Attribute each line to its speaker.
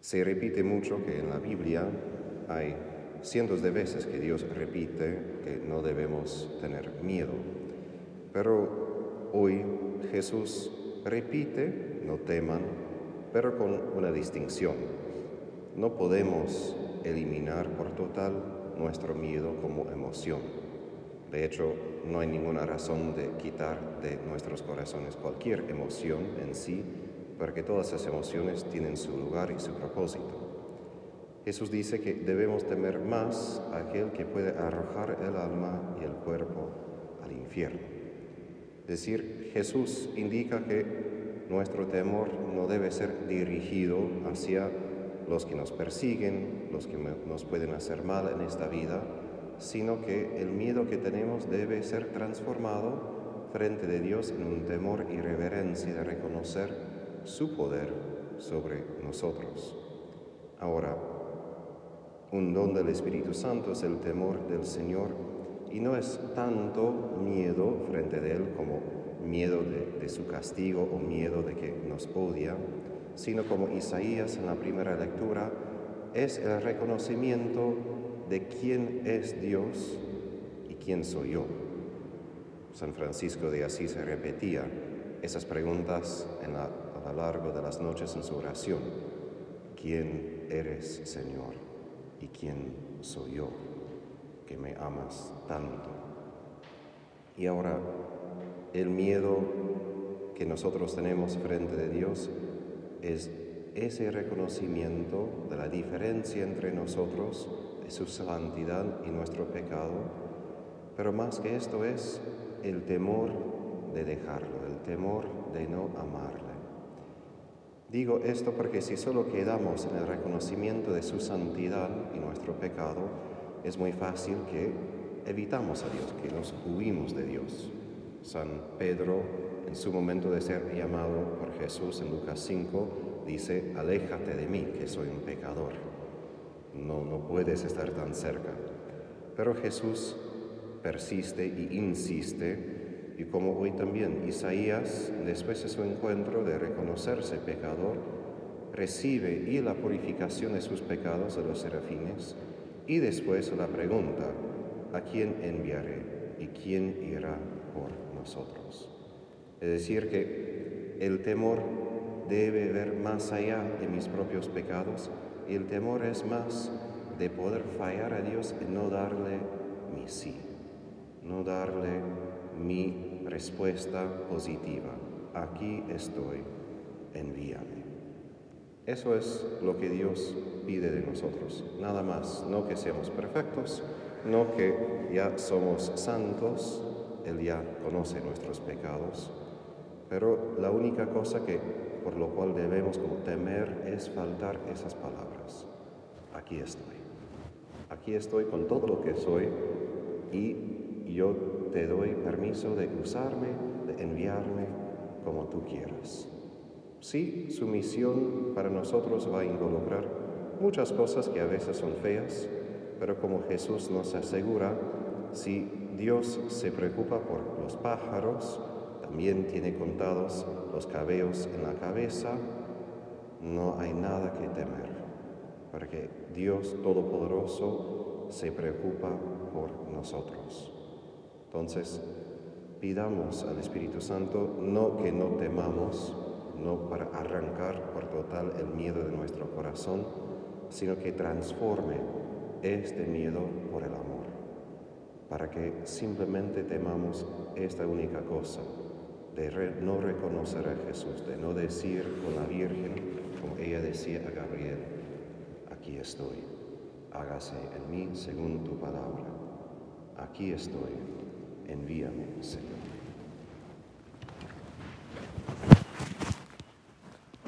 Speaker 1: Se repite mucho que en la Biblia hay cientos de veces que Dios repite que no debemos tener miedo. Pero hoy Jesús repite, no teman, pero con una distinción. No podemos eliminar por total nuestro miedo como emoción. De hecho, no hay ninguna razón de quitar de nuestros corazones cualquier emoción en sí, porque todas esas emociones tienen su lugar y su propósito. Jesús dice que debemos temer más a aquel que puede arrojar el alma y el cuerpo al infierno. Es decir, Jesús indica que nuestro temor no debe ser dirigido hacia los que nos persiguen, los que nos pueden hacer mal en esta vida, sino que el miedo que tenemos debe ser transformado frente de Dios en un temor y reverencia de reconocer su poder sobre nosotros. Ahora, un don del Espíritu Santo es el temor del Señor y no es tanto miedo frente de Él como miedo de, su castigo o miedo de que nos odia, sino como Isaías en la primera lectura, es el reconocimiento de quién es Dios y quién soy yo. San Francisco de Asís repetía esas preguntas a lo largo de las noches en su oración. ¿Quién eres, Señor? ¿Y quién soy yo que me amas tanto? Y ahora, el miedo que nosotros tenemos frente de Dios es ese reconocimiento de la diferencia entre nosotros, de su santidad y nuestro pecado, pero más que esto es el temor de dejarlo, el temor de no amarle. Digo esto porque si solo quedamos en el reconocimiento de su santidad y nuestro pecado, es muy fácil que evitamos a Dios, que nos huimos de Dios. San Pedro, en su momento de ser llamado por Jesús en Lucas 5, dice, aléjate de mí, que soy un pecador. No, no puedes estar tan cerca. Pero Jesús persiste y insiste, y como hoy también Isaías, después de su encuentro de reconocerse pecador, recibe y la purificación de sus pecados de los serafines, y después la pregunta, ¿a quién enviaré y quién irá por nosotros? Es decir, que el temor debe ver más allá de mis propios pecados y el temor es más de poder fallar a Dios y no darle mi sí, no darle mi respuesta positiva. Aquí estoy, envíame. Eso es lo que Dios pide de nosotros, nada más, no que seamos perfectos, no que ya somos santos, Él ya conoce nuestros pecados, pero la única cosa que por lo cual debemos temer es faltar esas palabras. Aquí estoy. Aquí estoy con todo lo que soy y yo te doy permiso de usarme, de enviarme como tú quieras. Sí, su misión para nosotros va a involucrar muchas cosas que a veces son feas, pero como Jesús nos asegura, si Dios se preocupa por los pájaros, también tiene contados los cabellos en la cabeza, no hay nada que temer, porque Dios Todopoderoso se preocupa por nosotros. Entonces, pidamos al Espíritu Santo no que no temamos, no para arrancar por total el miedo de nuestro corazón, sino que transforme este miedo por el amor, para que simplemente temamos esta única cosa, de no reconocer a Jesús, de no decir con la Virgen, como ella decía a Gabriel, aquí estoy, hágase en mí según tu palabra, aquí estoy, envíame, Señor.